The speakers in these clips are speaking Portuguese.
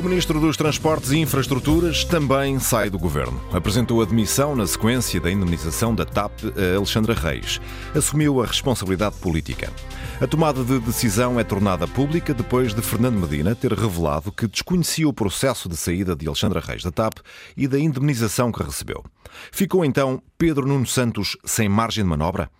O Ministro dos Transportes e Infraestruturas também sai do governo. Apresentou a demissão na sequência da indemnização da TAP a Alexandra Reis. Assumiu a responsabilidade política. A tomada de decisão é tornada pública depois de Fernando Medina ter revelado que desconhecia o processo de saída de Alexandra Reis da TAP e da indemnização que recebeu. Ficou então Pedro Nuno Santos sem margem de manobra?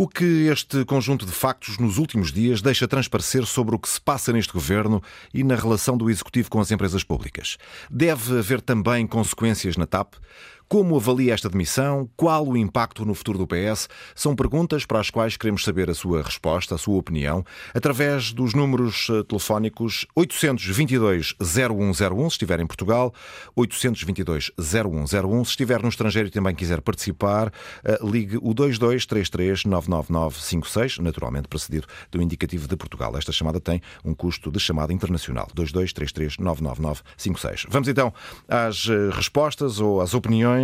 O que este conjunto de factos nos últimos dias deixa transparecer sobre o que se passa neste governo e na relação do executivo com as empresas públicas? Deve haver também consequências na TAP? Como avalia esta demissão? Qual o impacto no futuro do PS? São perguntas para as quais queremos saber a sua resposta, a sua opinião, através dos números eh, telefónicos 822 0101, se estiver em Portugal, 822 0101. Se estiver no estrangeiro e também quiser participar, eh, ligue o 2233 99956, naturalmente precedido do indicativo de Portugal. Esta chamada tem um custo de chamada internacional, 2233 99956. Vamos então às eh, respostas ou às opiniões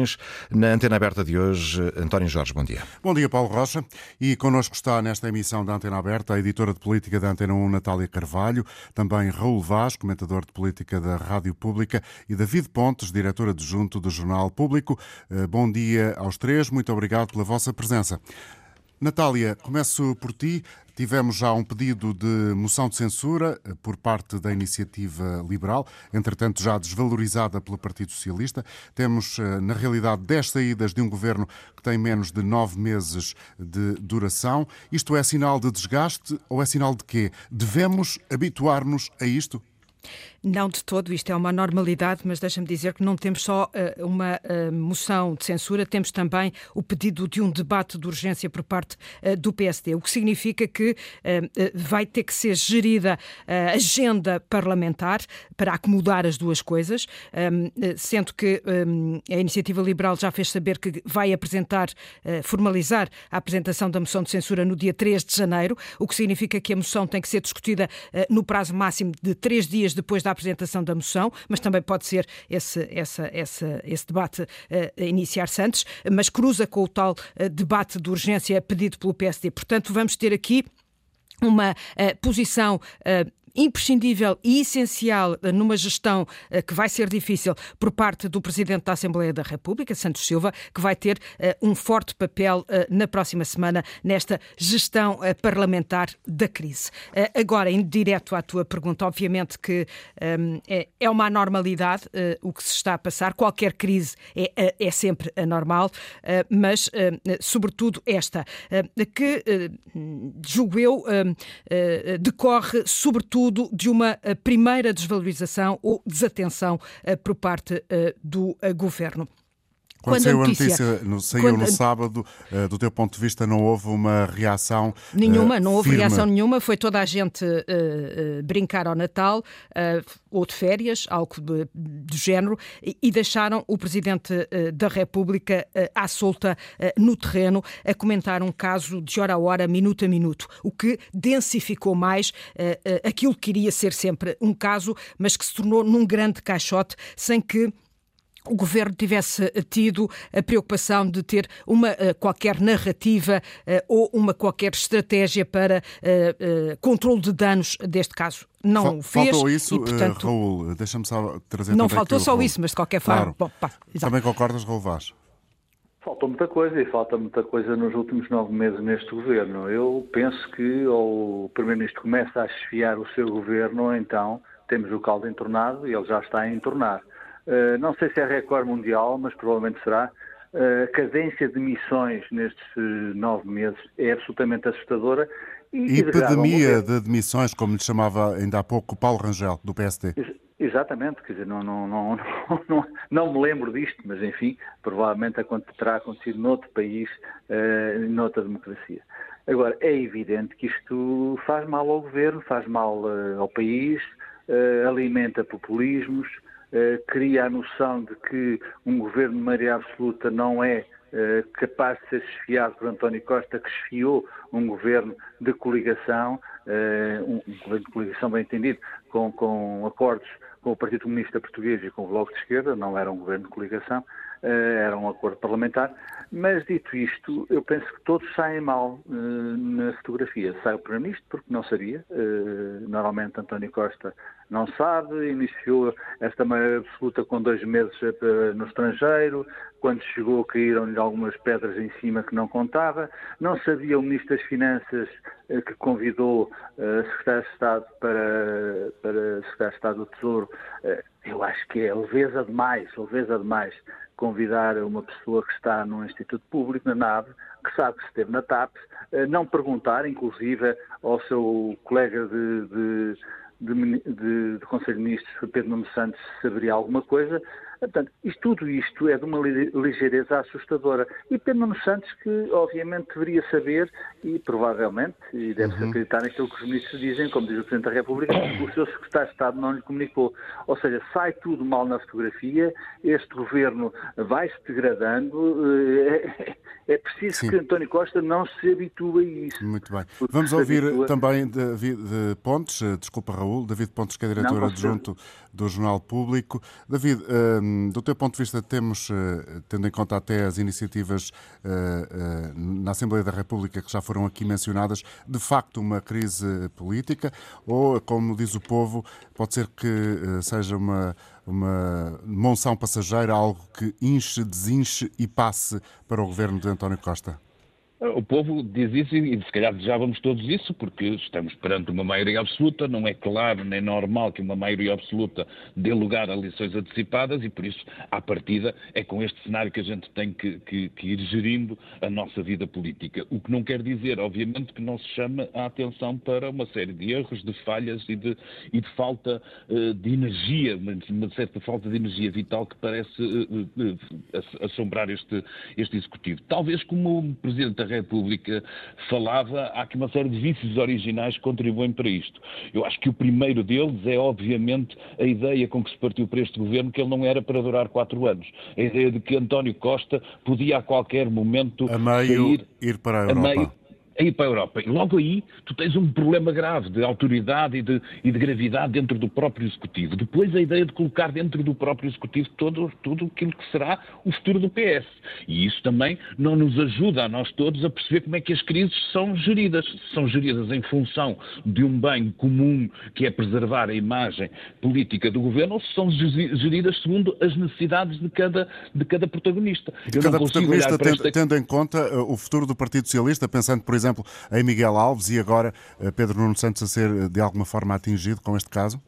na antena aberta de hoje. António Jorge, bom dia. Bom dia, Paulo Rocha. E connosco está nesta emissão da Antena Aberta a editora de política da Antena 1, Natália Carvalho, também Raul Vaz, comentador de política da Rádio Pública, e David Pontes, diretor adjunto do Jornal Público. Eh, bom dia aos três, muito obrigado pela vossa presença. Natália, começo por ti. Tivemos já um pedido de moção de censura eh, por parte da iniciativa liberal, entretanto já desvalorizada pelo Partido Socialista. Temos, eh, na realidade, 10 saídas de um governo que tem menos de nove meses de duração. Isto é sinal de desgaste ou é sinal de quê? Devemos habituar-nos a isto? Não de todo, isto é uma normalidade, mas deixa-me dizer que não temos só uh, uma uh, moção de censura, temos também o pedido de um debate de urgência por parte uh, do PSD, o que significa que vai ter que ser gerida a agenda parlamentar para acomodar as duas coisas, um, sendo que um, a Iniciativa Liberal já fez saber que vai apresentar, formalizar a apresentação da moção de censura no dia 3 de janeiro, o que significa que a moção tem que ser discutida no prazo máximo de três dias depois da apresentação da moção, mas também pode ser esse, essa, essa, esse debate uh, a iniciar-se antes, mas cruza com o tal uh, debate de urgência pedido pelo PSD. Portanto, vamos ter aqui uma uh, posição uh, imprescindível e essencial eh, numa gestão eh, que vai ser difícil por parte do Presidente da Assembleia da República, Santos Silva, que vai ter eh, um forte papel na próxima semana nesta gestão parlamentar da crise. Agora, em direto à tua pergunta, obviamente que ehm, é, é uma anormalidade o que se está a passar, qualquer crise é, é sempre anormal, mas sobretudo esta, que, julgo eu, decorre sobretudo sobretudo de uma eh, primeira desvalorização ou desatenção eh, por parte eh, do governo. Quando, saiu a notícia, no, saiu quando, no sábado, uh, do teu ponto de vista, não houve uma reação Nenhuma, uh, não houve firme. reação nenhuma. Foi toda a gente uh, brincar ao Natal ou de férias, algo de, do género, e, e deixaram o Presidente da República à solta no terreno a comentar um caso de hora a hora, minuto a minuto, o que densificou mais aquilo que iria ser sempre um caso, mas que se tornou num grande caixote, sem que o governo tivesse tido a preocupação de ter uma uh, qualquer narrativa uh, ou uma qualquer estratégia para controle de danos deste caso. Não Fa fez. Faltou isso, e, portanto, Raul, deixa-me só trazer Não faltou só Raul. isso, mas de qualquer forma. Claro. Bom, pá, também concordas, Raul Vaz? Faltou muita coisa e falta muita coisa nos últimos nove meses neste governo. Eu penso que ou o Primeiro-Ministro começa a esfiar o seu governo, então temos o caldo entornado e ele já está a entornar. Eh, não sei se é recorde mundial, mas provavelmente será. Uh, a cadência de missões nestes nove meses é absolutamente assustadora. E, epidemia de demissões, como lhe chamava ainda há pouco Paulo Rangel, do PSD. Exatamente, quer dizer, não, não, não, não, não me lembro disto, mas enfim, provavelmente terá acontecido noutro país, noutra democracia. Agora, é evidente que isto faz mal ao governo, faz mal ao país, alimenta populismos, eh, cria a noção de que um governo de maioria absoluta não é eh, capaz de ser esfiado por António Costa, que esfiou um governo de coligação, eh, um governo de coligação bem entendido, com, com acordos com o Partido Comunista Português e com o Bloco de Esquerda, não era um governo de coligação, era um acordo parlamentar. Mas, dito isto, eu penso que todos saem mal uh, na fotografia. Sai o Primeiro-Ministro, porque não sabia. Uh, normalmente António Costa não sabe, iniciou esta maioria absoluta com dois meses uh, no estrangeiro. Quando chegou, caíram-lhe algumas pedras em cima que não contava. Não sabia o Ministro das Finanças, que convidou a Secretário de Estado para, para Secretário de Estado do Tesouro. eu acho que é leveza demais, leveza demais convidar uma pessoa que está no Instituto Público, na nave, que sabe que esteve na TAP, eh, não perguntar, inclusive, ao seu colega de, de, de, de Conselho de Ministros, Pedro Nuno Santos, se saberia alguma coisa, Portanto, isto, tudo isto é de uma ligeireza assustadora. E Pedro Nuno Santos, que obviamente deveria saber e provavelmente, e deve-se uhum. acreditar naquilo que os ministros dizem, como diz o Presidente da República, o seu secretário de Estado não lhe comunicou. Ou seja, sai tudo mal na fotografia, este governo vai-se degradando, eh, é, é preciso Sim. que António Costa não se habitue a isso. Muito bem. Vamos ouvir habitua... também David Pontes, eh, desculpa Raul, David Pontes, que é diretor adjunto do Jornal Público. David, do teu ponto de vista, temos, eh, tendo em conta até as iniciativas eh, eh, na Assembleia da República que já foram aqui mencionadas, de facto uma crise política ou, como diz o povo, pode ser que seja uma, uma monção passageira, algo que inche, desinche e passe para o governo de António Costa? O povo diz isso e se calhar desejávamos todos isso, porque estamos perante uma maioria absoluta, não é claro nem normal que uma maioria absoluta dê lugar a eleições antecipadas e por isso, à partida, é com este cenário que a gente tem que, que, que, ir gerindo a nossa vida política. O que não quer dizer, obviamente, que não se chama a atenção para uma série de erros, de falhas e de, e de falta uh, de energia, uma, certa falta de energia vital que parece uh, uh, assombrar este, este Executivo. Talvez como o Presidente da República falava, há aqui uma série de vícios originais que contribuem para isto. Eu acho que o primeiro deles é, obviamente, a ideia com que se partiu para este governo que ele não era para durar quatro anos. A ideia de que António Costa podia a qualquer momento a meio sair, ir para a Europa. A meio, a ir para a Europa. E logo aí tu tens um problema grave de autoridade e de, e de gravidade dentro do próprio Executivo. Depois a ideia de colocar dentro do próprio Executivo todo, tudo aquilo que será o futuro do PS. E isso também não nos ajuda a nós todos a perceber como é que as crises são geridas. São geridas em função de um bem comum que é preservar a imagem política do governo ou se são geridas segundo as necessidades de cada, de cada protagonista. De cada protagonista, tendo, esta... tendo, em conta uh, o futuro do Partido Socialista, pensando, por exemplo, exemplo, em Miguel Alves e agora eh, Pedro Nuno Santos a ser eh, de alguma forma atingido com este caso?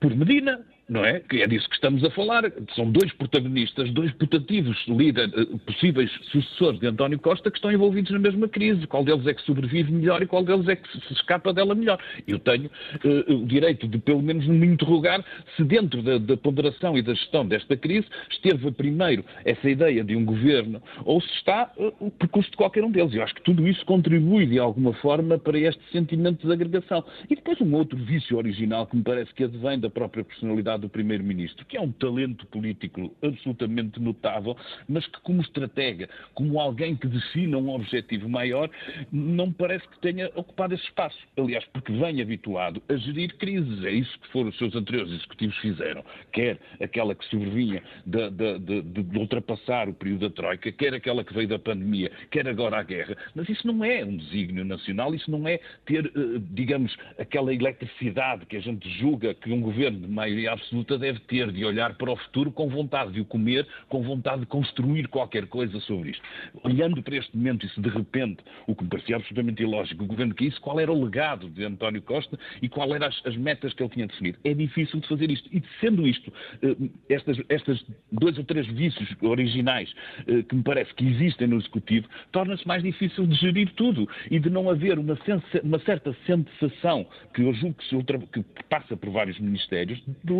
Por Medina não é? Que é disso que estamos a falar. São dois protagonistas, dois putativos líderes, eh, possíveis sucessores de António Costa que estão envolvidos na mesma crise. Qual deles é que sobrevive melhor e qual deles é que se escapa dela melhor? Eu tenho uh, o direito de, pelo menos, me interrogar se dentro da, da, ponderação e da gestão desta crise esteve primeiro essa ideia de um governo ou se está uh, o percurso de qualquer um deles. Eu acho que tudo isso contribui, de alguma forma, para este sentimento de agregação. E depois um outro vício original que me parece que advém da própria personalidade do Primeiro-Ministro, que é um talento político absolutamente notável, mas que, como estratega, como alguém que defina um objetivo maior, não parece que tenha ocupado esse espaço. Aliás, porque vem habituado a gerir crises. É isso que foram os seus anteriores executivos fizeram. Quer aquela que sobrevinha de, de, de, de ultrapassar o período da Troika, quer aquela que veio da pandemia, quer agora a guerra. Mas isso não é um desígnio nacional, isso não é ter, eh, digamos, aquela eletricidade que a gente julga que um governo de maioria absoluta absoluta deve ter de olhar para o futuro com vontade de o comer, com vontade de construir qualquer coisa sobre isto. Olhando para este momento e se de repente, o que me parecia absolutamente ilógico, o governo que isso, qual era o legado de António Costa e quais eram as, as, metas que ele tinha definido. É difícil de fazer isto. E sendo isto, eh, estas, estas dois ou três vícios originais eh, que me parece que existem no Executivo, torna-se mais difícil de gerir tudo e de não haver uma, uma certa sensação que eu julgo que, se ultra, que passa por vários ministérios de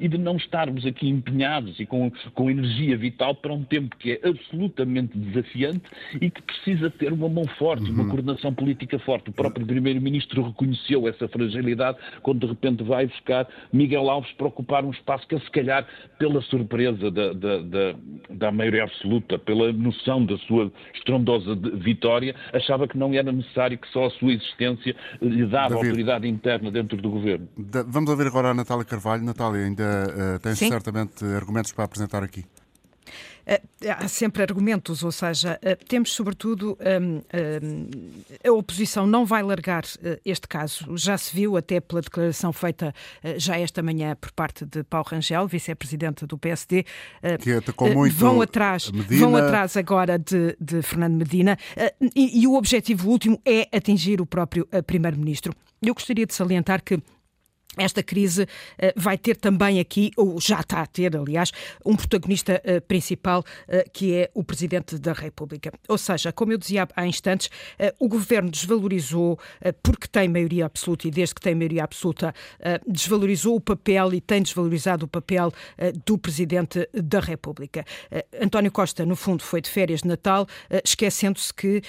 e de não estarmos aqui empenhados e com, com energia vital para um tempo que é absolutamente desafiante e que precisa ter uma mão forte, uhum. uma coordenação política forte. O próprio Primeiro-Ministro reconheceu essa fragilidade quando de repente vai buscar Miguel Alves para ocupar um espaço que ele, se calhar, pela surpresa da, da, da, da maioria absoluta, pela noção da sua estrondosa vitória, achava que não era necessário que só a sua existência lhe dava David, autoridade interna dentro do governo. Vamos ouvir agora a Natália Carvalho. Natália, ainda uh, tens Sim. certamente argumentos para apresentar aqui. há sempre argumentos, ou seja, temos sobretudo a oposição não vai largar este caso. Já se viu até pela declaração feita já esta manhã por parte de Paulo Rangel, vice-presidente do PSD, que atacou muito vão atrás, Medina... vão atrás agora de, de Fernando Medina e, e o objetivo último é atingir o próprio primeiro-ministro. Eu gostaria de salientar que esta crise uh, vai ter também aqui, ou já está a ter, aliás, um protagonista uh, principal, uh, que é o Presidente da República. Ou seja, como eu dizia há instantes, o governo desvalorizou, porque tem maioria absoluta e desde que tem maioria absoluta, desvalorizou o papel e tem desvalorizado o papel do Presidente da República. António Costa, no fundo, foi de férias de Natal, esquecendo-se que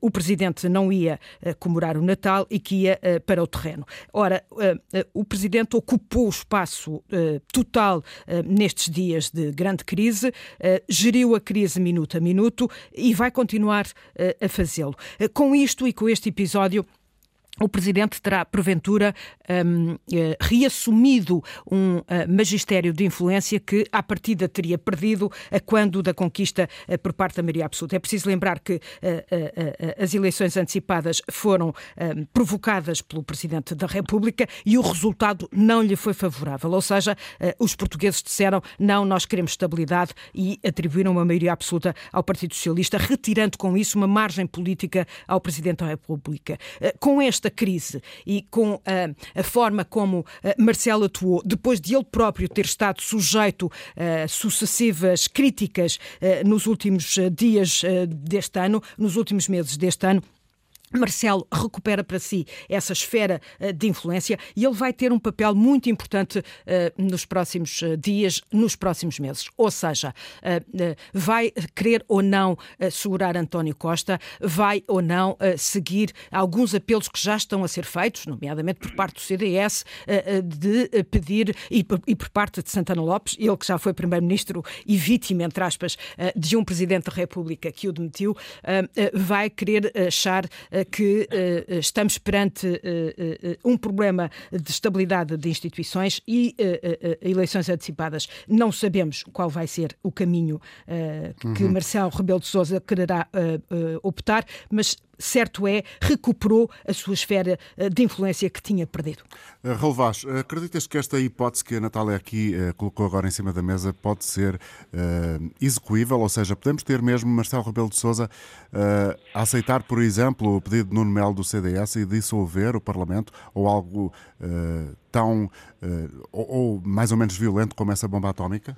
o Presidente não ia comemorar o Natal e que ia para o terreno. Ora, eh, o Presidente ocupou o espaço eh, total eh, nestes dias de grande crise, geriu a crise minuto a minuto e vai continuar a fazê-lo. Com isto e com este episódio, o Presidente terá, porventura, um, eh, reassumido um uh, magistério de influência que, à partida, teria perdido a quando da conquista uh, por parte da maioria absoluta. É preciso lembrar que uh, as eleições antecipadas foram provocadas pelo Presidente da República e o resultado não lhe foi favorável. Ou seja, os portugueses disseram não, nós queremos estabilidade e atribuíram uma maioria absoluta ao Partido Socialista, retirando com isso uma margem política ao Presidente da República. Com esta crise e com a, a forma como Marcelo atuou, depois de ele próprio ter estado sujeito a sucessivas críticas nos últimos dias deste ano, nos últimos meses deste ano, Marcelo recupera para si essa esfera eh, de influência e ele vai ter um papel muito importante uh, nos próximos eh, dias, nos próximos meses. Ou seja, vai querer ou não segurar António Costa, vai ou não seguir alguns apelos que já estão a ser feitos, nomeadamente por parte do CDS, de pedir, e por, parte de Santana Lopes, ele que já foi Primeiro-Ministro e vítima, entre aspas, de um Presidente da República que o demitiu, vai querer achar que uh, estamos perante um problema de estabilidade de instituições e eleições antecipadas. Não sabemos qual vai ser o caminho que uhum. Marcelo Rebelo de Sousa quererá optar, mas certo é, recuperou a sua esfera de influência que tinha perdido. Vaz, acreditas que esta hipótese que a Natália aqui colocou agora em cima da mesa pode ser uh, execuível? Ou seja, podemos ter mesmo Marcelo Rebelo de Sousa uh, a aceitar, por exemplo, o pedido de Nuno Melo do CDS e dissolver o Parlamento ou algo uh, tão uh, ou, ou, mais ou menos violento como essa bomba atómica?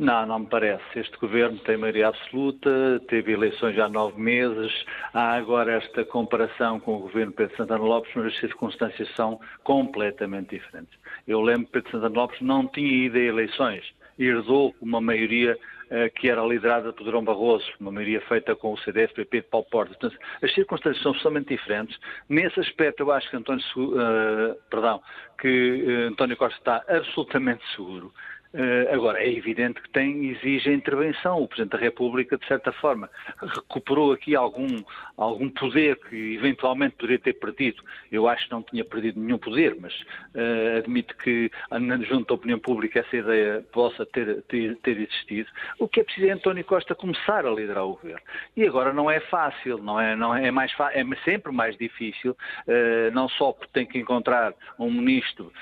Não, não me parece. Este governo tem maioria absoluta, teve eleições há nove meses. Há agora esta comparação com o governo Pedro Santana Lopes, mas as circunstâncias são completamente diferentes. Eu lembro que Pedro Santana Lopes não tinha ido a eleições, herdou uma maioria eh, que era liderada por Durão Barroso, uma maioria feita com o CDS, PP de Paulo Portas. As circunstâncias são absolutamente diferentes. Nesse aspecto, eu acho que António, uh, perdão, que uh, António Costa está absolutamente seguro. Uh, agora, é evidente que tem, exige intervenção. O Presidente da República, de certa forma, recuperou aqui algum, algum poder que eventualmente poderia ter perdido. Eu acho que não tinha perdido nenhum poder, mas uh, admito que, junto da opinião pública, essa ideia possa ter, ter, ter, existido. O que é preciso é António Costa começar a liderar o governo. E agora não é fácil, não é, não é, é mais é sempre mais difícil, uh, não só porque tem que encontrar um ministro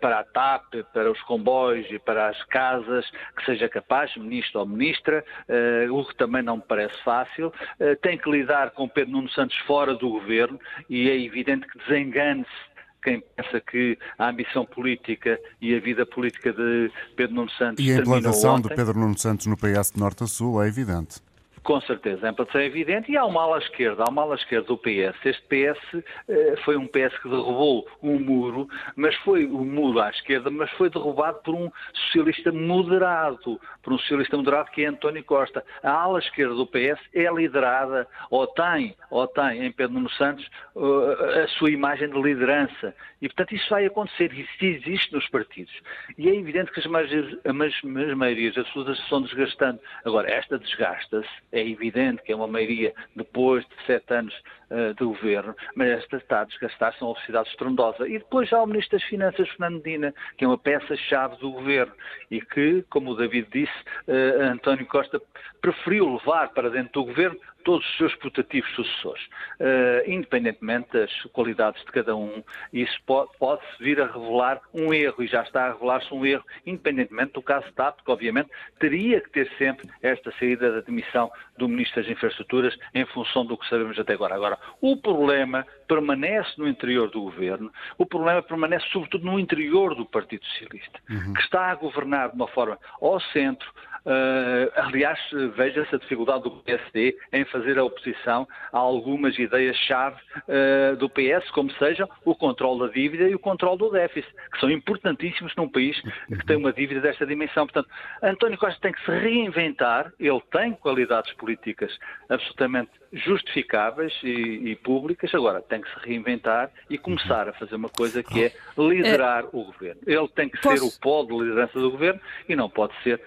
para a TAP, para os comboios, para as casas que seja capaz, ministro ou ministra, uh, o que também não me parece fácil. Uh, tem que lidar com Pedro Nuno Santos fora do governo e é evidente que desengane-se quem pensa que a ambição política e a vida política de Pedro Nuno Santos. E a implantação de Pedro Nuno Santos no PS de Norte a Sul é evidente. Com certeza, a implantação é evidente e há uma ala esquerda, há uma ala esquerda do PS. Este PS eh, foi um PS que derrubou um muro, mas foi um muro à esquerda, mas foi derrubado por um socialista moderado, por um socialista moderado que é António Costa. A ala esquerda do PS é liderada, ou tem, ou tem em Pedro Nuno Santos, uh, a sua imagem de liderança. E, portanto, isso vai acontecer, isso existe nos partidos. E é evidente que as maiorias, as maiorias absolutas se estão desgastando. Agora, esta desgasta-se é evidente que é uma maioria depois de sete anos uh, de governo, mas esta está a desgastar-se uma velocidade estrondosa. E depois já o Ministro das Finanças, Fernando Medina, que é uma peça-chave do governo e que, como o David disse, uh, António Costa preferiu levar para dentro do governo todos os seus putativos sucessores. Uh, independentemente das qualidades de cada um, isso pode-se pode vir a revelar um erro, e já está a revelar-se um erro, independentemente do caso TAP, que obviamente teria que ter sempre esta saída da demissão do Ministro das Infraestruturas em função do que sabemos até agora. Agora, o problema permanece no interior do governo, o problema permanece sobretudo no interior do Partido Socialista, uhum. que está a governar de uma forma ao centro, Uh, aliás, veja-se a dificuldade do PSD em fazer a oposição a algumas ideias-chave uh, do PS, como sejam o controle da dívida e o controle do déficit, que são importantíssimos num país que tem uma dívida desta dimensão. Portanto, António Costa tem que se reinventar, ele tem qualidades políticas absolutamente justificáveis e, e públicas, agora tem que se reinventar e começar a fazer uma coisa que é liderar o governo. Ele tem que ser o pó de liderança do governo e não pode ser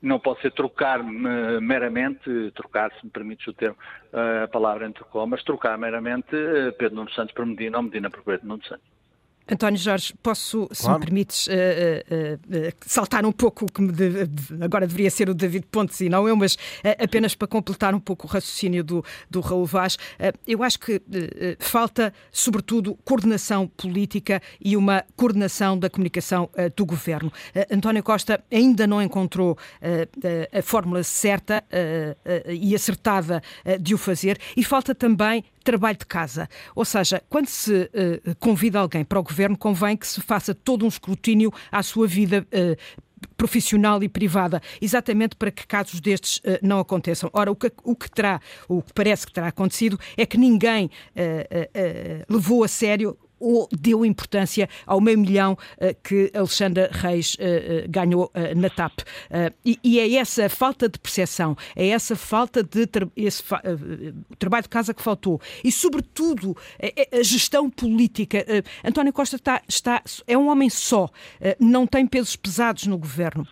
não pode ser trocar meramente, trocar, se me permites o termo, a palavra entre comas, trocar meramente eh, Pedro Nuno Santos por Medina ou Medina por Pedro Nuno Santos. António Jorge, posso, se me permites, uh, uh, uh, saltar um pouco o que de, agora deveria ser o David Pontes e não eu, mas apenas para completar um pouco o raciocínio do, do Raul Vaz. eu acho que falta, sobretudo, coordenação política e uma coordenação da comunicação do governo. António Costa ainda não encontrou a fórmula certa e acertada de o fazer e falta também trabalho de casa. Ou seja, quando se convida alguém para o governo, convém que se faça todo um escrutínio à sua vida uh, profissional e privada, exatamente para que casos destes uh, não aconteçam. Ora, o que, o que terá, o que parece que terá acontecido é que ninguém uh, uh, levou a sério ou deu importância ao meio milhão uh, que Alexandra Reis uh, uh, ganhou na TAP. E, é essa falta de percepção, é essa falta de tra esse fa trabalho de casa que faltou e, sobretudo, a gestão política. António Costa está, está, é um homem só, não tem pesos pesados no governo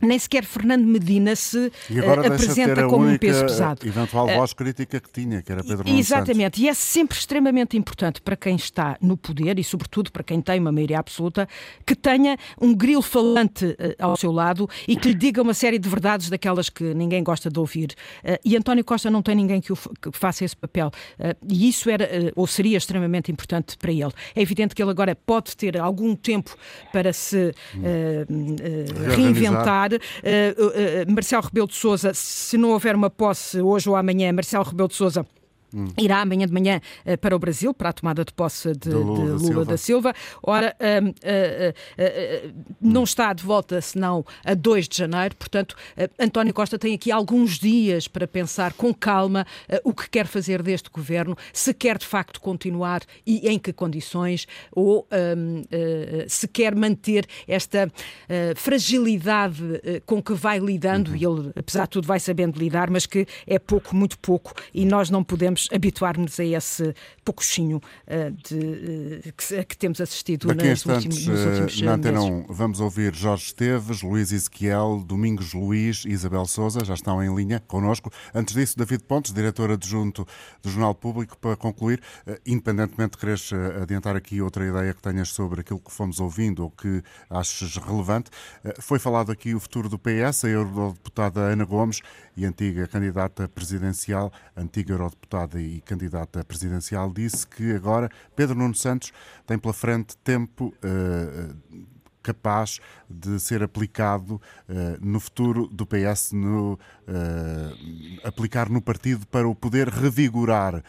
nem sequer Fernando Medina se e uh, apresenta como um peso pesado. eventual voz uh, crítica que tinha, que era Pedro Nuno Exatamente, e é sempre extremamente importante para quem está no poder e, sobretudo, para quem tem uma maioria absoluta, que tenha um grilo falante uh, ao seu lado e que lhe diga uma série de verdades daquelas que ninguém gosta de ouvir. e António Costa não tem ninguém que faça esse papel. e isso era, ou seria extremamente importante para ele. É evidente que ele agora pode ter algum tempo para se reinventar Uh, uh, Marcelo Rebelo de Sousa, se não houver uma posse hoje ou amanhã, Marcelo Rebelo de Sousa Hum. Irá amanhã de manhã uh, para o Brasil, para a tomada de posse de, de Lula, de Lula da, Silva. Ora, uh, uh, não está de volta senão a 2 de janeiro, portanto, António Costa tem aqui alguns dias para pensar com calma o que quer fazer deste governo, se quer de facto continuar e em que condições, ou se quer manter esta fragilidade com que vai lidando, uhum. e ele, apesar de tudo, vai sabendo lidar, mas que é pouco, muito pouco, e nós não podemos podemos habituar-nos a esse poucochinho uh, de, uh, que, que, temos assistido Daqui nas últimos, nos últimos na Antena 1, vamos ouvir Jorge Esteves, Luís Ezequiel, Domingos Luís e Isabel Souza, já estão em linha connosco. Antes disso, David Pontes, diretor adjunto do Jornal Público, para concluir, independentemente de queres adiantar aqui outra ideia que tenhas sobre aquilo que fomos ouvindo ou que aches relevante, foi falado aqui o futuro do PS, a eurodeputada Ana Gomes e antiga candidata presidencial, antiga eurodeputada e candidata presidencial, disse que agora Pedro Nuno Santos tem pela frente tempo uh, capaz de ser aplicado uh, no futuro do PS, no, uh, aplicar no partido para o poder revigorar.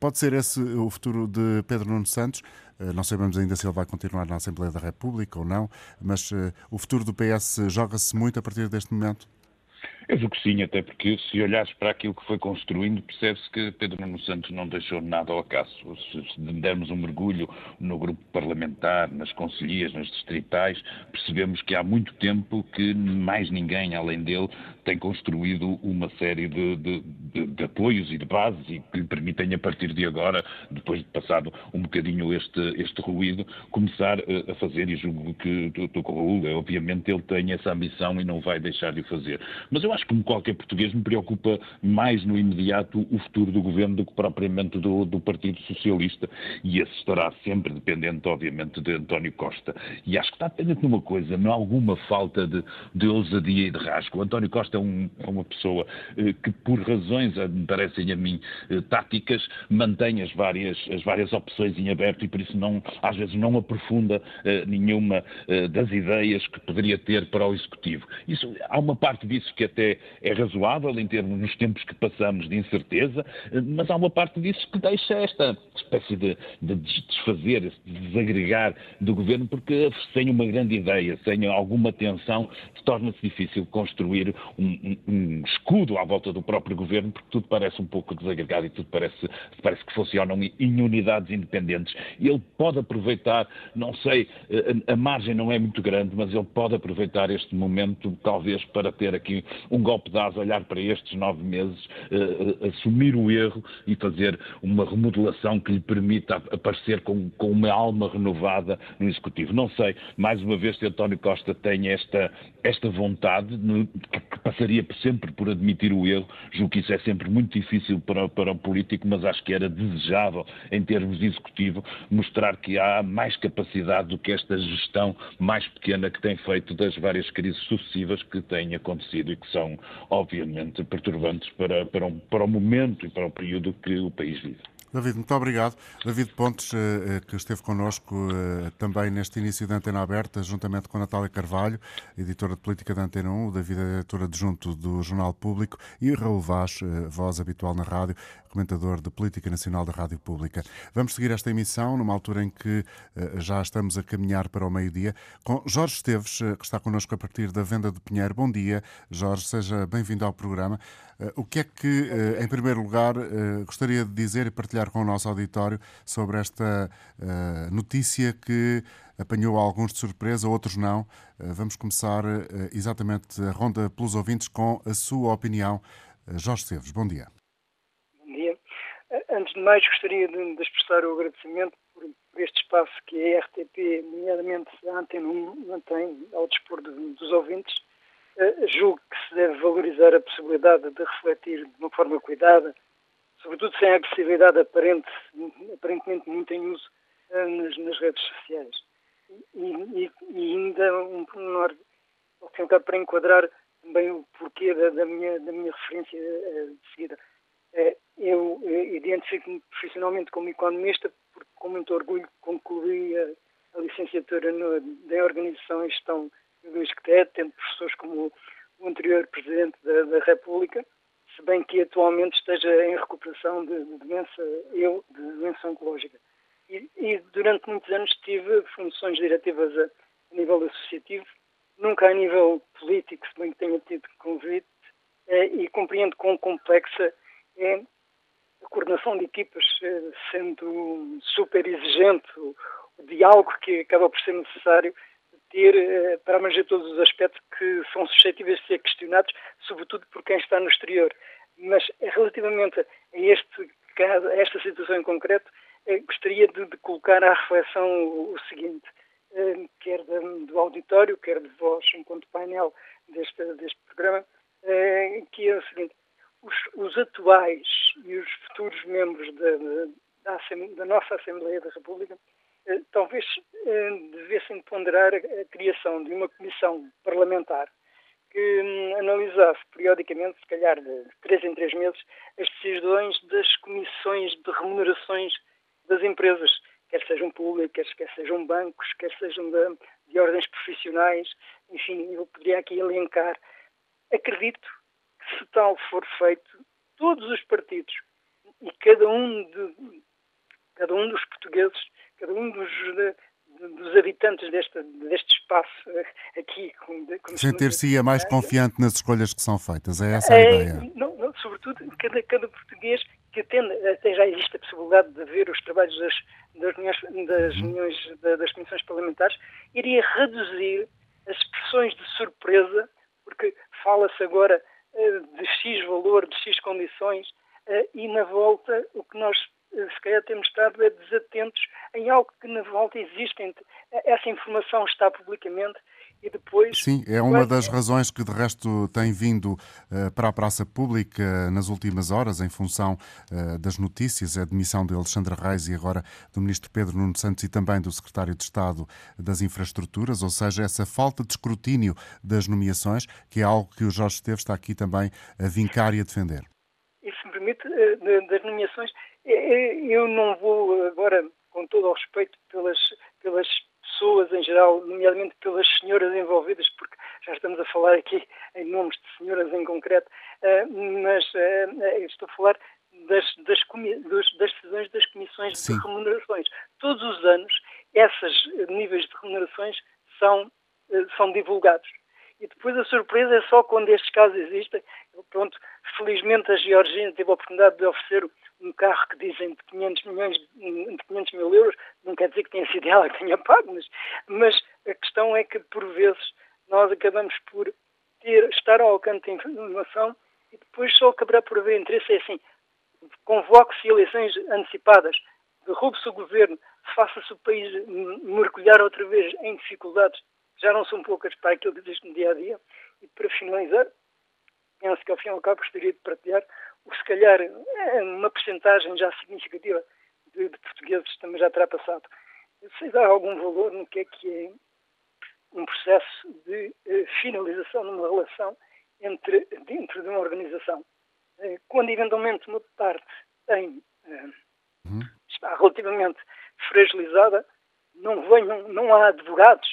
pode ser esse o futuro de Pedro Nuno Santos? não sabemos ainda se ele vai continuar na Assembleia da República ou não, mas o futuro do PS joga-se muito a partir deste momento? Eu julgo que sim, até porque se olhares para aquilo que foi construindo, percebe-se que Pedro Nuno Santos não deixou nada ao acaso. Se dermos um mergulho no grupo parlamentar, nas conselhias, nas distritais, percebemos que há muito tempo que mais ninguém, além dele, tem construído uma série de, de, de, de apoios e de bases e que lhe permitem, a partir de agora, depois de passado um bocadinho este, este ruído, começar eh, a fazer, e julgo que estou com o Raul, obviamente ele tem essa ambição e não vai deixar de o fazer. Mas eu acho que, como qualquer português, me preocupa mais no imediato o futuro do governo do que propriamente do, do Partido Socialista. E esse estará sempre dependente, obviamente, de António Costa. E acho que está dependente de uma coisa, não alguma falta de, de ousadia e de rasgo. O António Costa é, um, é uma pessoa eh, que, por razões, eh, me parecem a mim, eh, táticas, mantém as várias, as várias opções em aberto e, por isso, não, às vezes não aprofunda eh, nenhuma eh, das ideias que poderia ter para o Executivo. Isso, há uma parte disso que até é razoável em termos nos tempos que passamos de incerteza, eh, mas há uma parte disso que deixa esta espécie de, de desfazer, de desagregar do governo, porque sem uma grande ideia, sem alguma tensão, torna-se difícil construir um, um, um, escudo à volta do próprio governo, porque tudo parece um pouco desagregado e tudo parece, parece que funcionam em unidades independentes. Ele pode aproveitar, não sei, a, a margem não é muito grande, mas ele pode aproveitar este momento, talvez, para ter aqui um golpe de asa, olhar para estes nove meses, uh, assumir o erro e fazer uma remodelação que lhe permita aparecer com, com uma alma renovada no Executivo. Não sei, mais uma vez, se António Costa tem esta, esta vontade, que passaria sempre por admitir o erro, julgo que isso é sempre muito difícil para, para o político, mas acho que era desejável, em termos de Executivo, mostrar que há mais capacidade do que esta gestão mais pequena que tem feito das várias crises sucessivas que têm acontecido e que são, obviamente, perturbantes para, para, um, para o momento e para o período que o país vive. David, muito obrigado. David Pontes, eh, eh, que esteve connosco eh, também neste início da Antena Aberta, juntamente com Natália Carvalho, editora de política da Antena 1, David é editora adjunto do Jornal Público, e Raul Vaz, voz habitual na rádio, comentador de política nacional da Rádio Pública. Vamos seguir esta emissão numa altura em que já estamos a caminhar para o meio-dia, com Jorge Esteves, que está connosco a partir da Venda de Pinheiro. Bom dia, Jorge, seja bem-vindo ao programa. O que é que, em primeiro lugar, gostaria de dizer e partilhar com o nosso auditório sobre esta notícia que apanhou alguns de surpresa, outros não. Vamos começar exatamente a ronda pelos ouvintes com a sua opinião. Jorge Seves, bom dia. Antes de mais, gostaria de, de expressar o agradecimento por, por, este espaço que a RTP, nomeadamente a Antena 1, mantém ao dispor de, dos ouvintes. julgo que se deve valorizar a possibilidade de refletir de uma forma cuidada sobretudo sem agressividade aparente, aparentemente muito em uso uh, nas, nas, redes sociais. E, e, e ainda um pormenor, para enquadrar também o porquê da, da minha, da minha referência uh, de seguida. Uh, eu identifico-me profissionalmente como economista, porque com muito orgulho concluí a, a licenciatura no, Organização e Gestão do Queté, tendo professores como o anterior Presidente da, da República, se bem que atualmente esteja em recuperação de, de doença, eu, de doença oncológica. E, e, durante muitos anos tive funções diretivas a, a, nível associativo, nunca a nível político, se bem que tenha tido convite, eh, e compreendo quão complexa é a coordenação de equipas, eh, sendo super exigente o, diálogo que acaba por ser necessário ter eh, para abranger todos os aspectos que são suscetíveis de ser questionados, sobretudo por quem está no exterior. Mas eh, relativamente a este caso, a esta situação em concreto, gostaria de, de, colocar à reflexão o, o seguinte, quer do auditório, quer de vós enquanto painel deste, deste programa, que é o seguinte, os, os atuais e os futuros membros da, da, da nossa Assembleia da República eh, talvez eh, devessem ponderar a criação de uma comissão parlamentar que hum, analisasse periodicamente, se calhar de três em três meses, as decisões das comissões de remunerações das empresas, quer sejam públicas, quer sejam bancos, quer sejam de, de ordens profissionais, enfim, eu poderia aqui elencar. Acredito se tal for feito, todos os partidos e cada um, de, cada um dos portugueses cada um dos, dos habitantes deste, deste espaço eh, aqui. Sentir-se-ia mais confiante nas escolhas que são feitas, é essa a é, ideia? Não, não, sobretudo, cada, cada português que atende, até já existe a possibilidade de ver os trabalhos das, das reuniões, das, uhum. reuniões das comissões parlamentares, iria reduzir as expressões de surpresa, porque fala-se agora eh, de X valor, de X condições, eh, e na volta o que nós se calhar temos estado é desatentos em algo que na volta existe. Essa informação está publicamente e depois. Sim, é uma das razões que de resto tem vindo uh, para a praça pública nas últimas horas, em função uh, das notícias, a demissão de Alexandre Reis e agora do Ministro Pedro Nuno Santos e também do Secretário de Estado das Infraestruturas, ou seja, essa falta de escrutínio das nomeações, que é algo que o Jorge Esteves está aqui também a vincar e a defender. E se me permite, uh, das nomeações, eu não vou agora, com todo o respeito pelas, pelas pessoas em geral, nomeadamente pelas senhoras envolvidas, porque já estamos a falar aqui em nomes de senhoras em concreto, eh, mas eh, eh, estou a falar das, das, das decisões das comissões Sim. de remunerações. Todos os anos, esses níveis de remunerações são, são divulgados. E depois a surpresa é só quando estes casos existem. Pronto, felizmente a Georgina teve a oportunidade de oferecer um carro que dizem de 500 milhões, de 500 mil euros, não quer dizer que tenha sido ela que tenha pago, mas, mas a questão é que, por vezes, nós acabamos por ter, estar ao alcance da informação e depois só acabará por haver interesse. É assim, convoque-se eleições antecipadas, derrube-se o governo, faça-se o país mergulhar outra vez em dificuldades, já não são poucas para aquilo que existe no dia a dia. E para finalizar, penso que ao fim e ao cabo gostaria de partilhar se calhar é uma percentagem já significativa de, de, portugueses também já terá passado. Se dá algum valor no que é que é um processo de eh, finalização numa relação entre, dentro de uma organização. Eh, quando eventualmente uma parte tem, eh, uhum. está relativamente fragilizada, não, venham, não há advogados,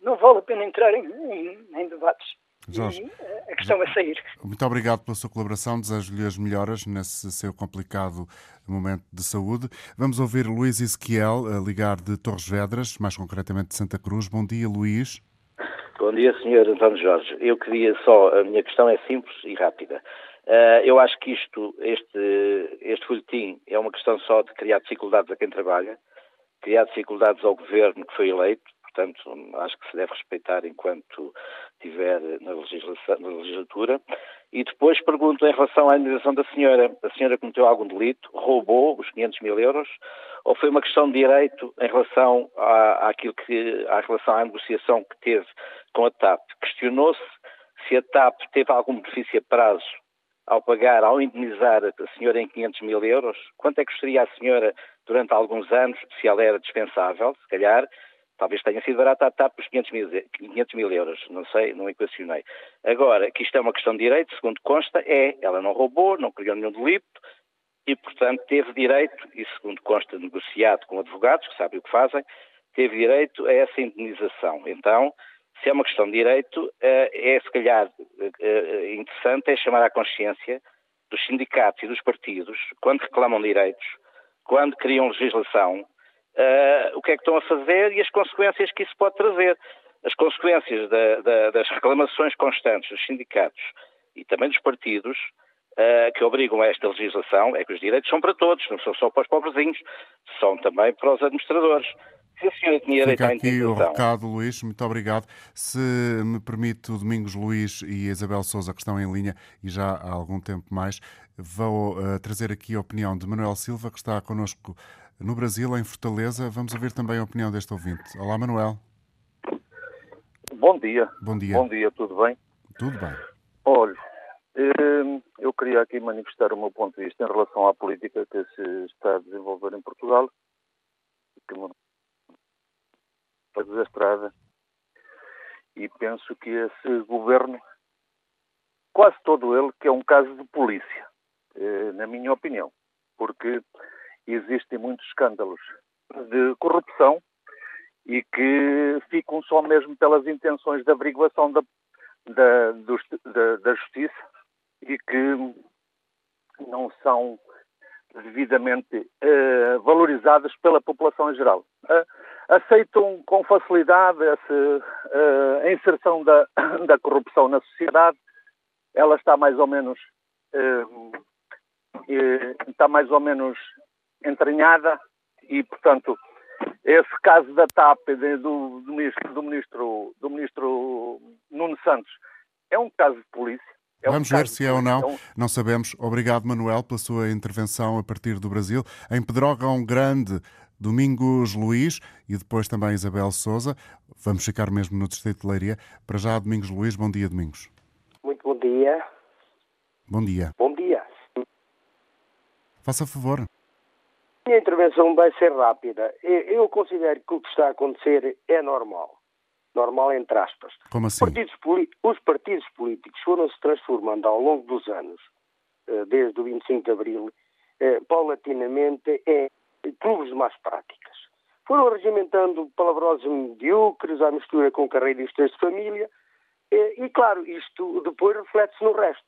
não vale a pena entrar em, em, em debates. Jorge, e eh, a questão é sair. Muito obrigado pela sua colaboração, desejo-lhe as melhoras nesse seu complicado momento de saúde. Vamos ouvir Luís Ezequiel, a ligar de Torres Vedras, mais concretamente de Santa Cruz. Bom dia, Luís. Bom dia, Sr. António Jorge. Eu queria só, a minha questão é simples e rápida. Uh, eu acho que isto, este, este folhetim é uma questão só de criar dificuldades a quem trabalha, criar dificuldades ao governo que foi eleito, portanto, acho que se deve respeitar enquanto estiver na, na legislatura. E depois pergunto em relação à indenização da senhora. A senhora cometeu algum delito, roubou os 500 mil euros, ou foi uma questão de direito em relação à, àquilo que, à relação à negociação que teve com a TAP? Questionou-se se a TAP teve algum benefício a prazo ao pagar, ao indenizar a senhora em 500 mil euros? Quanto é que gostaria a senhora durante alguns anos, se ela era dispensável, se calhar, Talvez tenha sido barata a TAP por 500 mil, 500 mil euros, não sei, não equacionei. Agora, que isto é uma questão de direito, segundo consta, é, ela não roubou, não criou nenhum delito e, portanto, teve direito, e segundo consta negociado com advogados, que sabem o que fazem, teve direito a essa indenização. Então, se é uma questão de direito, eh, é se calhar eh, eh, interessante é chamar à consciência dos sindicatos e dos partidos, quando reclamam direitos, quando criam legislação, uh, o que é que estão a fazer e as consequências que isso pode trazer. As consequências da, da, das reclamações constantes dos sindicatos e também dos partidos uh, que obrigam a esta legislação é que os direitos são para todos, não são só para os pobrezinhos, são também para os administradores. Se a senhora tinha Fica aqui o recado, Luís, muito obrigado. Se me permite, o Domingos Luís e a Isabel Souza, que estão em linha e já há algum tempo mais, vou uh, trazer aqui a opinião de Manuel Silva, que está connosco no Brasil, em Fortaleza. Vamos ouvir também a opinião deste ouvinte. Olá, Manuel. Bom dia. Bom dia. Bom dia, tudo bem? Tudo bem. Olha, hum, eu queria aqui manifestar o meu ponto de vista em relação à política que se está a desenvolver em Portugal, que está desastrada. E penso que esse governo, quase todo ele, que é um caso de polícia, eh, na minha opinião, porque existem muitos escândalos de corrupção e que ficam só mesmo pelas intenções de averiguação da, da, do, da, da justiça e que não são devidamente uh, valorizadas pela população em geral. Aceitam com facilidade essa uh, inserção da, da corrupção na sociedade. Ela está mais ou menos está mais ou menos entranhada e, portanto, esse caso da TAP do, do, ministro, do, ministro, do ministro Nuno Santos é um caso de polícia. É Vamos um ver se é ou não, é não sabemos. Obrigado, Manuel, pela sua intervenção a partir do Brasil. Em Pedrógão Grande, Domingos Luís e depois também Isabel Souza. Vamos ficar mesmo no Distrito de Leiria. Para já, Domingos Luís, bom dia, Domingos. Muito bom dia. Bom dia. Bom dia. Faça favor. Minha intervenção vai ser rápida. Eu considero que o que está a acontecer é normal. Normal entre aspas. Como assim? Partidos os partidos políticos foram se transformando ao longo dos anos, eh, desde o 25 de Abril, eh, paulatinamente em clubes de más práticas. Foram regimentando palavrosos medíocres à mistura com carreiristas de família eh, e, claro, isto depois reflete-se no resto,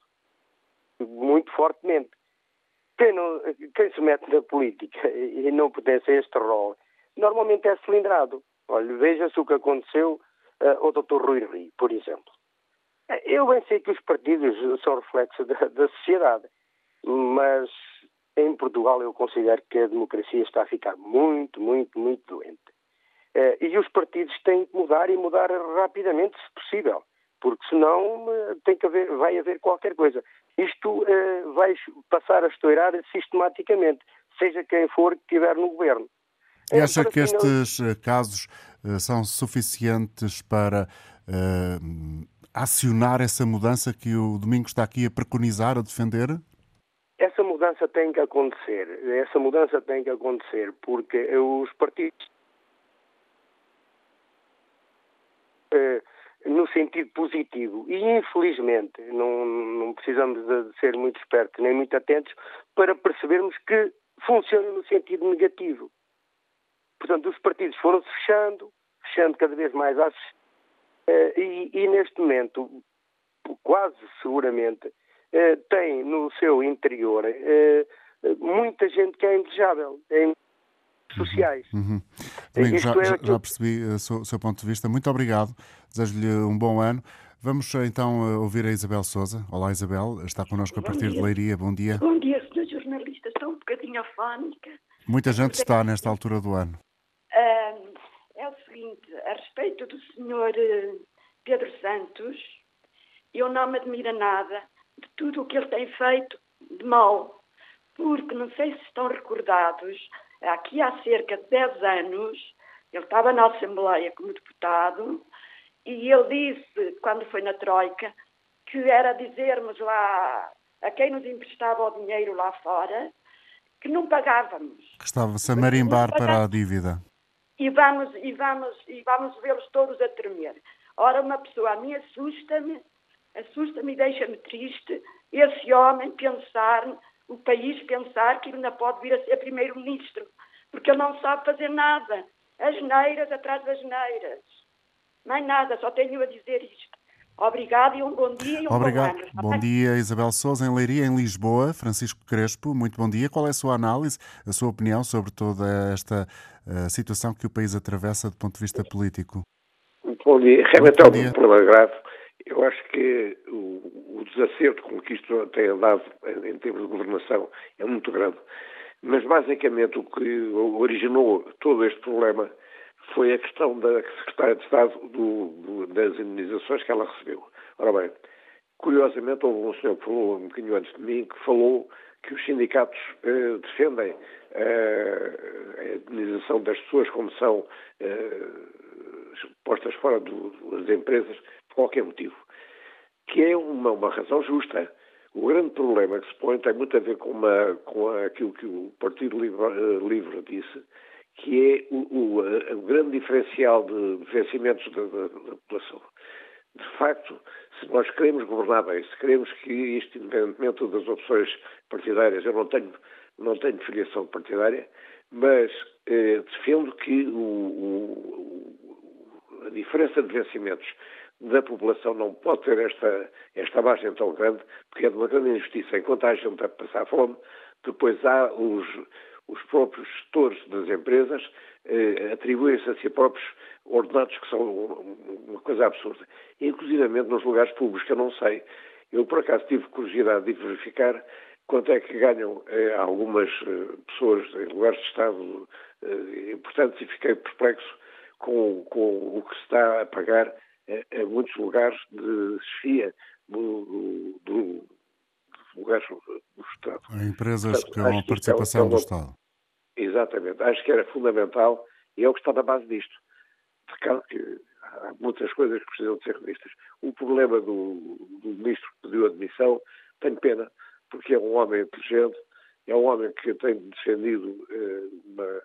muito fortemente. Quem, não, quem se mete na política e não pertence a este rol, normalmente é cilindrado. Olha, veja-se o que aconteceu uh, ao Dr. Rui Rio, por exemplo. Eu bem sei que os partidos são reflexo da, da sociedade, mas em Portugal eu considero que a democracia está a ficar muito, muito, muito doente. Uh, e os partidos têm que mudar e mudar rapidamente, se possível, porque senão uh, tem que haver, vai haver qualquer coisa isto uh, vai passar a estourar sistematicamente, seja quem for que estiver no governo. E acha que estes eh, casos uh, são suficientes para uh, acionar essa mudança que o Domingo está aqui a preconizar, a defender? Essa mudança tem que acontecer. Essa mudança tem que acontecer porque os partidos uh, no sentido positivo. E, infelizmente, não, não precisamos de ser muito espertos nem muito atentos para percebermos que funciona no sentido negativo. Portanto, os partidos foram-se fechando, fechando cada vez mais às. Uh, e, e, neste momento, quase seguramente, uh, tem no seu interior uh, muita gente que é indesejável. É sociais. Uhum. Domingo, já, é já, percebi o seu, seu, ponto de vista. Muito obrigado. Desejo-lhe um bom ano. Vamos então ouvir a Isabel Souza. Olá, Isabel. Está connosco a partir de Leiria. Bom dia. Bom dia, senhor jornalista. Estou um bocadinho afónica. Muita gente está nesta altura do ano. é o seguinte, a respeito do senhor eh, Pedro Santos, eu não me admira nada de tudo o que ele tem feito de mal, porque não sei se estão recordados, aqui há cerca de 10 anos, ele estava na Assembleia como deputado, e ele disse, quando foi na Troika, que era dizermos lá a quem nos emprestava o dinheiro lá fora que não pagávamos. Que estava-se a marimbar para a dívida. E vamos, e vamos, e vamos vê-los todos a tremer. Ora, uma pessoa a mim assusta-me, assusta-me e deixa-me triste esse homem pensar o país pensar que ele ainda pode vir a ser primeiro-ministro, porque ele não sabe fazer nada. As neiras atrás das neiras. Nem nada, só tenho a dizer isto. Obrigado e um bom dia e um Obrigado. bom ano. Bom dia, Isabel Souza, em Leiria, em Lisboa. Francisco Crespo, muito bom dia. Qual é a sua análise, a sua opinião sobre toda esta uh, situação que o país atravessa do ponto de vista político? Muito bom dia. Realmente é um problema grave. Eu acho que o, o desacerto com que isto tem andado em termos de governação é muito grande. Mas, basicamente, o que originou todo este problema foi a questão da Secretária de Estado do, do, das indenizações que ela recebeu. Ora bem, curiosamente, houve um senhor que falou um bocadinho antes de mim que falou que os sindicatos eh, defendem eh, a indenização das pessoas como são eh, postas fora do, das empresas por qualquer motivo que é uma, uma razão justa. O grande problema que se põe tem muito a ver com, uma, com aquilo que o Partido Livre, uh, Livre disse, que é o, o, o, grande diferencial de vencimentos da, da, da, população. De facto, se nós queremos governar bem, se queremos que isto, independentemente das opções partidárias, eu não tenho, não tenho filiação partidária, mas eh, defendo que o, a diferença de vencimentos da população não pode ter esta, esta margem tão grande, porque é de uma grande injustiça. Enquanto há gente a passar fome, depois há os, os próprios gestores das empresas eh, atribuem-se a si próprios ordenados que são uma coisa absurda. Inclusive nos lugares públicos, eu não sei. Eu, por acaso, tive curiosidade de verificar quanto é que ganham eh, algumas eh, pessoas em lugares de Estado eh, importantes e fiquei perplexo com, com o que se está a pagar a, a muitos lugares de chefia do, do, lugares do Estado. Em empresas Portanto, com a participação é do Estado. Exatamente. Acho que era fundamental e é o que está na base disto. Claro que há muitas coisas que precisam de ser revistas. O problema do, do ministro que pediu admissão, tenho pena, porque é um homem inteligente, é um homem que tem defendido eh, uma,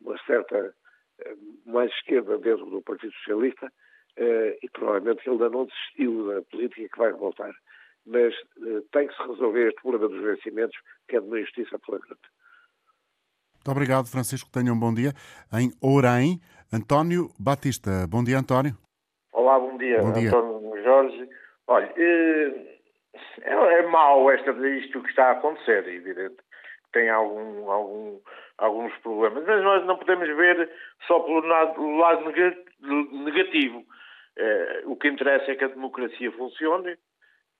uma, certa eh, mais esquerda dentro do Partido Socialista eh, e provavelmente ele ainda não desistiu da política que vai voltar. Mas eh, tem que se resolver este problema dos vencimentos, que é de uma injustiça flagrante. Muito obrigado, Francisco. Tenham um bom dia. Em Ourém, António Batista. Bom dia, António. Olá, bom dia, bom dia. António Jorge. Olha, eh, é, é mau esta, isto que está a acontecer, é evidente. Tem algum, algum, alguns problemas, mas nós não podemos ver só pelo lado, lado negativo. É, o que interessa é que a democracia funcione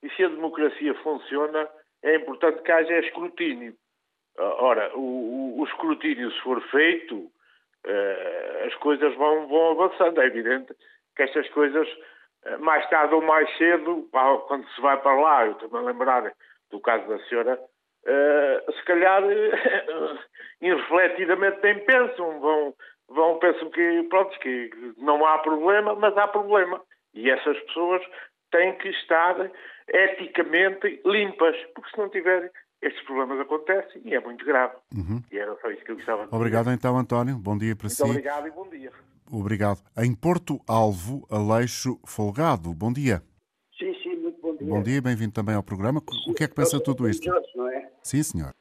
e se a democracia funciona é importante que haja escrutínio. Ora, o, o escrutínio, se for feito, eh, as coisas vão, vão avançando. É evidente que estas coisas, eh, mais tarde ou mais cedo, quando se vai para lá, eu a lembrar do caso da senhora, uh, se calhar irrefletidamente nem pensam, vão, vão pensam que, pronto, que não há problema, mas há problema. E essas pessoas têm que estar eticamente limpas, porque se não tiverem, estes problemas acontecem e é muito grave. Uhum. E era só isso que eu gostava de dizer. Obrigado então, António. Bom dia para muito si. Obrigado e bom dia. Obrigado. Em Porto Alvo, Aleixo Folgado. Bom dia. Sim, sim, muito bom dia. Bom dia, bem-vindo também ao programa. O que é que pensa de tudo isto? Não é? Sim, senhor.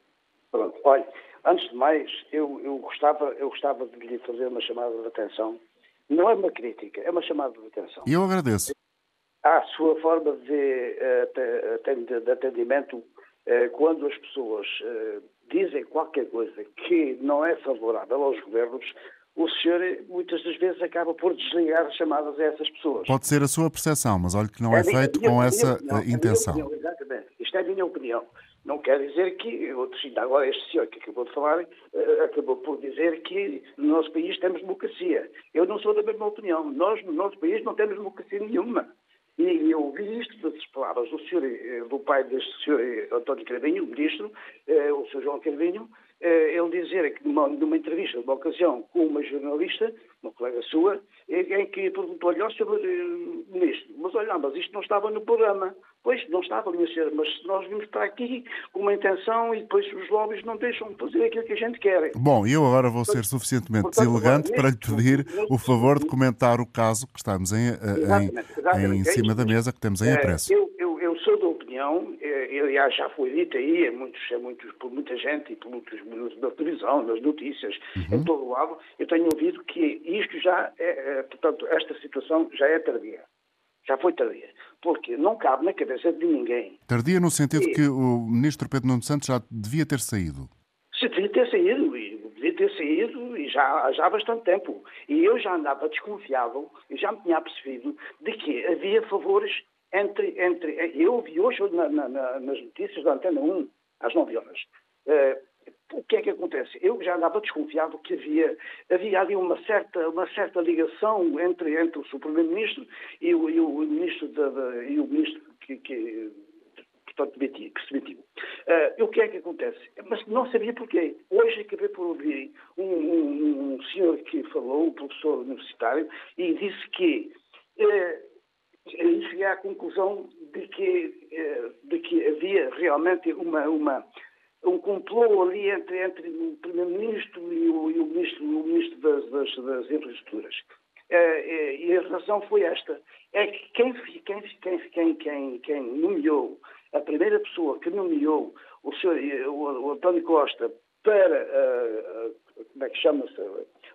Pronto, olha, antes de mais, eu, eu, gostava, eu gostava de lhe fazer uma chamada de atenção. Não é uma crítica, é uma chamada de atenção. E eu agradeço. À sua forma de, eh, de atendimento eh, quando as pessoas eh, dizem qualquer coisa que não é favorável aos governos, o senhor muitas das vezes acaba por desligar as chamadas a essas pessoas. Pode ser a sua percepção, mas olha que não é, é feito minha, com minha, essa opinião, intenção. Opinião, exatamente. Isto é a minha opinião. Não quer dizer que, ainda agora este senhor que acabou de falar, acabou por dizer que no nosso país temos democracia. Eu não sou da mesma opinião. Nós, no nosso país, não temos democracia nenhuma. E eu ouvi isto das palavras do, senhor, eh, do pai deste senhor eh, António Carvinho, o ministro, eh, o senhor João Carvinho, ele dizer que numa, numa entrevista, numa ocasião, com uma jornalista, uma colega sua, em que perguntou-lhe sobre o ministro, mas olha, mas isto não estava no programa. Pois, não estava, minha senhora, mas nós vimos para aqui com uma intenção e depois os lobbies não deixam fazer aquilo que a gente quer. Bom, eu agora vou ser suficientemente Portanto, deselegante para lhe pedir o favor de comentar o caso que estamos em, exatamente, exatamente. em, em cima da mesa, que temos em apreço. Eu, eu sou da opinião, eh, aliás já foi dito aí muitos, muitos, por muita gente e por muitos minutos da televisão, nas notícias, uhum. em todo o lado, eu tenho ouvido que isto já é, portanto, esta situação já é tardia. Já foi tardia. Porque não cabe na cabeça de ninguém. Tardia no sentido e... que o ministro Pedro Nuno Santos já devia ter saído. Se devia ter saído, e devia ter saído e já, já há bastante tempo. E eu já andava desconfiado, e já me tinha percebido de que havia favores entre. entre eu vi hoje na, na, nas notícias da Antena 1, às 9 horas. Uh, o que é que acontece? Eu já andava desconfiado que havia, havia ali uma certa, uma certa ligação entre, entre o Primeiro-Ministro e e o ministro, de, de, e o ministro que, que portanto, que se demitiu. Uh, o que é que acontece? Mas não sabia porquê. Hoje acabei por ouvir um, um, um senhor que falou, um professor universitário, e disse que uh, cheguei à conclusão de que, uh, de que havia realmente uma, uma um complô ali entre, entre o Primeiro-Ministro e o, e o, Ministro, o ministro das, das, das Infraestruturas. Uh, e a razão foi esta: é que quem, quem, quem, quem, quem nomeou, a primeira pessoa que nomeou o, senhor, o, o António Costa para, como é que chama-se,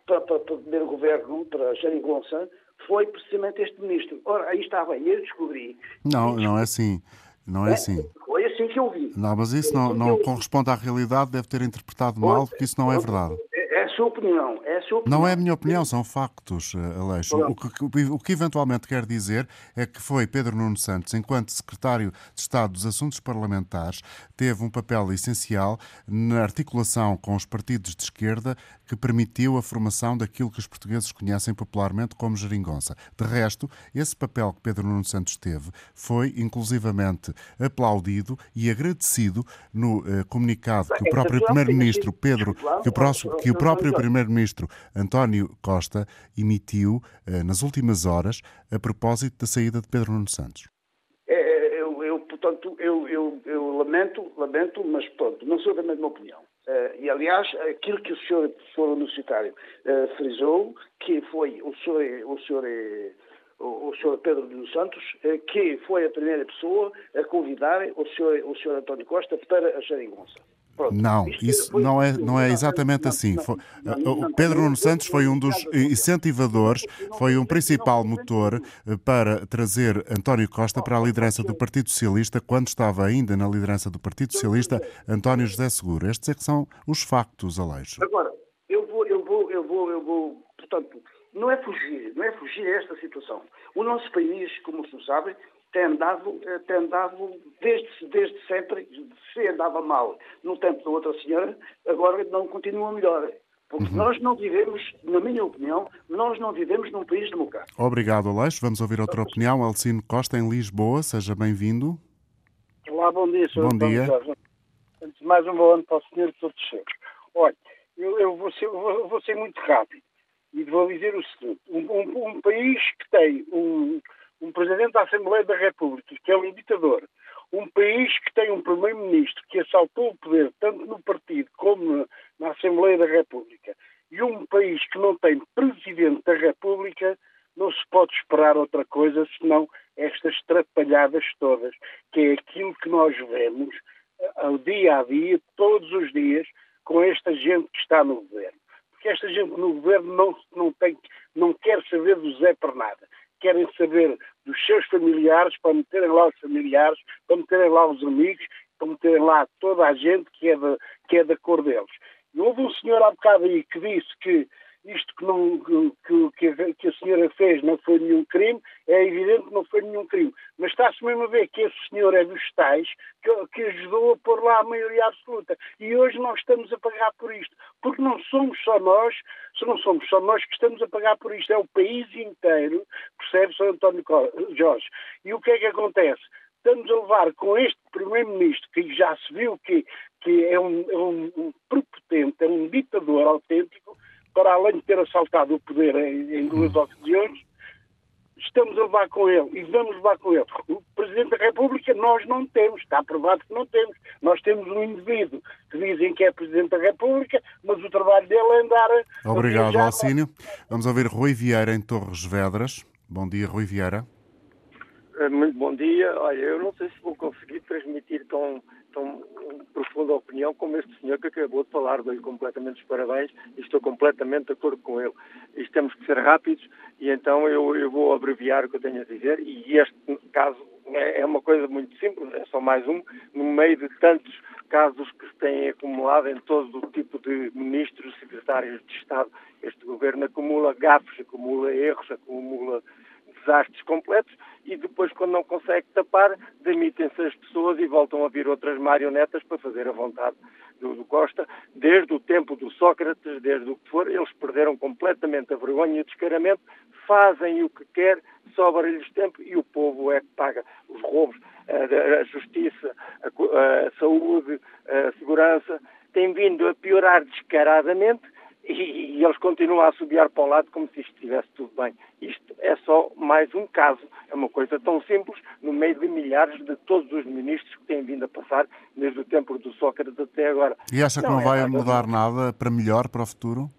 para, para, para o primeiro governo, para Jeringonça, foi precisamente este ministro. Ora, aí estava, e eu descobri. Não, não é assim. Não é, é assim. Foi assim que eu vi. Não, mas isso não, não corresponde à realidade, deve ter interpretado mal, porque isso não é verdade. É, é a sua opinião. É a sua opinião. Não é a minha opinião, são factos, eh, Aleixo. O que, o que eventualmente quer dizer é que foi Pedro Nuno Santos, enquanto secretário de Estado dos Assuntos Parlamentares, teve um papel essencial na articulação com os partidos de esquerda que permitiu a formação daquilo que os portugueses conhecem popularmente como geringonça. De resto, esse papel que Pedro Nuno Santos teve foi inclusivamente aplaudido e agradecido no eh, comunicado que o próprio Primeiro-Ministro Pedro, que o, próximo, que o próprio Primeiro-Ministro António Costa emitiu eh, nas últimas horas a propósito da saída de Pedro Nuno Santos. É, é, eu, portanto, eu, eu, eu, lamento, lamento, mas pronto, não sou da mesma opinião. Uh, e, aliás, aquilo que o senhor, senhor universitário uh, frisou, que foi o senhor, o senhor, o, Pedro dos Santos, uh, que foi a primeira pessoa a convidar o senhor, o senhor António Costa para a Jeringonça. Pronto. Não, isso não é, não é exatamente assim. o Pedro Nuno Santos foi um dos incentivadores, foi um principal motor eh, para trazer António Costa para a liderança do Partido Socialista, quando estava ainda na liderança do Partido Socialista, António José Seguro. Estes é que são os factos, Aleixo. Agora, eu vou, eu vou, eu vou, eu vou, portanto, não é fugir, não é fugir a esta situação. O nosso país, como se sabe, tem andado, eh, tem andado desde, desde sempre, se andava mal no tempo da outra senhora, agora não continua melhor. Porque uhum. nós não vivemos, na minha opinião, nós não vivemos num país democrático. Obrigado, Aleixo. Vamos ouvir outra opinião. Alcino Costa, em Lisboa. Seja bem-vindo. Olá, bom dia, Sr. Bom dia. Antes de mais, um bom ano para o senhor e todos os seus. Olha, eu, eu, vou ser, eu, vou, ser, muito rápido e vou dizer o seguinte. Um, um, um país que tem um, um Presidente da Assembleia da República, que é um ditador, um país que tem um Primeiro-Ministro que assaltou o poder tanto no partido como na Assembleia da República, e um país que não tem Presidente da República, não se pode esperar outra coisa senão estas trapalhadas todas, que é aquilo que nós vemos eh, ao dia a dia, todos os dias, com esta gente que está no governo. Porque esta gente no governo não, não, tem, não quer saber do Zé por nada querem saber dos seus familiares, para meterem lá os familiares, para meterem lá os amigos, para meterem lá toda a gente que é, de, que é da cor deles. E houve um senhor há bocado aí que disse que isto que, não, que, que, que, a senhora fez não foi nenhum crime, é evidente que não foi nenhum crime. Mas está-se mesmo a ver que esse senhor é dos tais que, que, ajudou a pôr lá a maioria absoluta. E hoje nós estamos a pagar por isto. Porque não somos só nós, se não somos só nós que estamos a pagar por isto, é o país inteiro, percebe, Sr. António Jorge? E o que é que acontece? Estamos a levar com este Primeiro-Ministro, que já se viu que, que é, um, é um prepotente, é um ditador autêntico, para além de ter assaltado o poder em, em duas hum. ocasiões, estamos a levar com ele e vamos levar com ele. O Presidente da República nós não temos, está provado que não temos. Nós temos um indivíduo que dizem que é Presidente da República, mas o trabalho dele é andar. Obrigado, Alcínio. Vamos ouvir Rui Vieira em Torres Vedras. Bom dia, Rui Vieira. Eh, muito bom dia. Olha, eu não sei se vou conseguir transmitir tão tão profunda opinião como este senhor que acabou de falar. Dou-lhe completamente os parabéns e estou completamente de acordo com ele. Isto temos que ser rápidos e então eu, eu vou abreviar o que eu tenho a dizer e este caso é, é uma coisa muito simples, é só mais um, no meio de tantos casos que se têm acumulado em todo o tipo de ministros, secretários de Estado. Este governo acumula gafes, acumula erros, acumula desastres completos e depois, quando não consegue tapar, demitem-se as pessoas e voltam a vir outras marionetas para fazer a vontade do, do, Costa. Desde o tempo do Sócrates, desde o que for, eles perderam completamente a vergonha e o descaramento, fazem o que quer, sobra-lhes tempo e o povo é que paga os roubos, a, a justiça, a, a saúde, a segurança. Tem vindo a piorar descaradamente e, e, eles continuam a assobiar para o lado como se isto estivesse tudo bem. É só mais um caso, é uma coisa tão simples, no meio de milhares de todos os ministros que têm vindo a passar desde o tempo do Sócrates até agora. E acha que não, não é vai mudar nada para melhor para o futuro?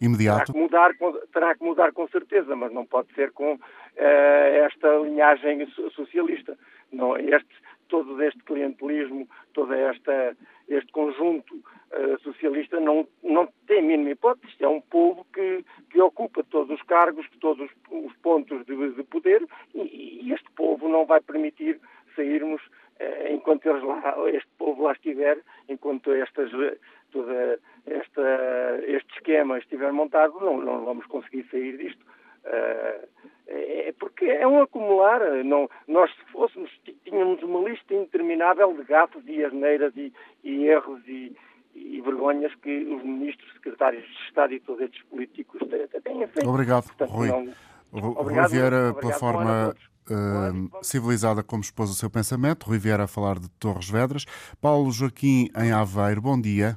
Imediato? Terá que, mudar, terá que mudar com certeza, mas não pode ser com uh, esta linhagem socialista. Não, este, todo este clientelismo, todo esta, este conjunto uh, socialista não, não tem mínima hipótese. É um povo que, que ocupa todos os cargos, todos os, pontos de, de poder e, e, este povo não vai permitir sairmos uh, enquanto lá, este povo lá estiver, enquanto estas, toda esta, este esquema estiver montado, não, não vamos conseguir sair disto. Uh, é porque é um acumular. Não, nós, se fôssemos, tínhamos uma lista interminável de gafos e asneiras e, e erros e, e, vergonhas que os ministros, secretários de Estado e todos estes políticos têm feito. Obrigado, Portanto, Rui. Não... Obrigado, Rui Vieira, pela forma uh, civilizada como expôs o seu pensamento. Rui Vieira a falar de Torres Vedras. Paulo Joaquim, em Aveiro, bom dia.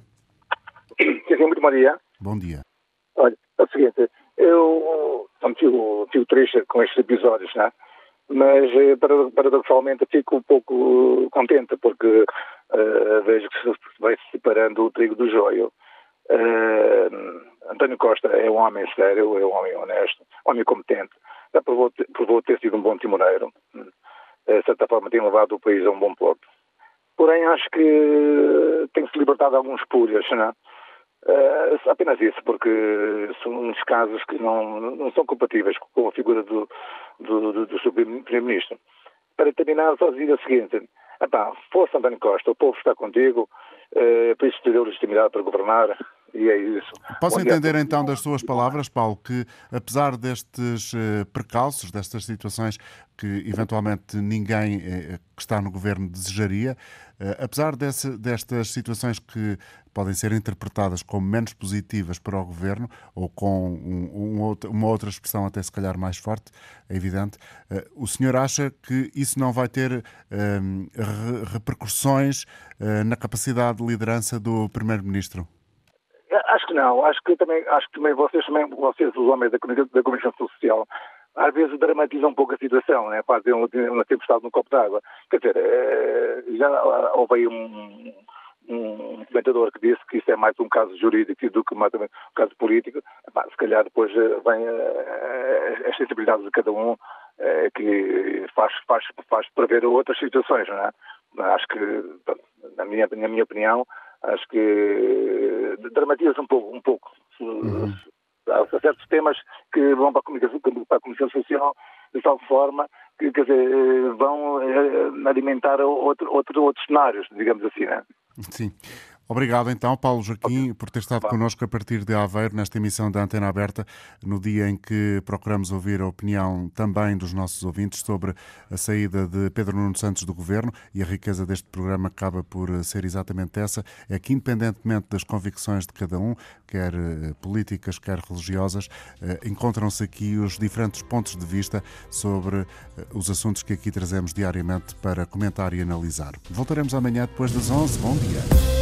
Muito bom dia. Bom dia. Olha, é o seguinte, eu fico, fico triste com estes episódios, não é? mas eh, paradoxalmente fico um pouco contente porque uh, vejo que se vai separando o trigo do joio. Uh, António Costa é um homem sério, é um homem honesto, homem competente, já provou, provou ter sido um bom timoneiro, de certa forma tem levado o país a um bom porto. Porém, acho que tem se libertado alguns pulhas, não é? Uh, apenas isso, porque são uns casos que não, não são compatíveis com a figura do, do, do, do Primeiro-Ministro. Para terminar, só dizer o seguinte: epá, força António Costa, o povo está contigo, uh, por isso te deu legitimidade para governar, e é isso. Posso entender então das suas palavras, Paulo, que apesar destes uh, percalços, destas situações que eventualmente ninguém uh, que está no governo desejaria, apesar desse, destas situações que podem ser interpretadas como menos positivas para o governo ou com um, um, uma outra expressão até se calhar mais forte, é evidente, o senhor acha que isso não vai ter repercussões na capacidade de liderança do primeiro-ministro? Acho que não. Acho que também, acho que também vocês, também, vocês os homens da, da Comissão Social, às vezes dramatizam um pouco a situação, né? fazem uma, tempestade no copo d'água. Quer dizer, eh, já houve aí um, um comentador que disse que isso é mais um caso jurídico do que mais um caso político. se calhar depois eh, vem eh, as sensibilidades de cada um que faz, faz, faz prever outras situações, não é? Acho que, na minha, na minha opinião, acho que dramatiza um pouco, um pouco. Uhum. Há certos temas que vão para a comunicação, para a comunicação social de tal forma que quer dizer, vão eh, alimentar outro, outro, outros cenários, digamos assim, né? Sim. Obrigado então, Paulo Joaquim, por ter estado connosco a partir de Aveiro nesta emissão da Antena Aberta, no dia em que procuramos ouvir a opinião também dos nossos ouvintes sobre a saída de Pedro Nuno Santos do governo e a riqueza deste programa acaba por ser exatamente essa, é que independentemente das convicções de cada um, quer eh, políticas, quer religiosas, eh, encontram-se aqui os diferentes pontos de vista sobre eh, os assuntos que aqui trazemos diariamente para comentar e analisar. Voltaremos amanhã depois das 11. Bom dia.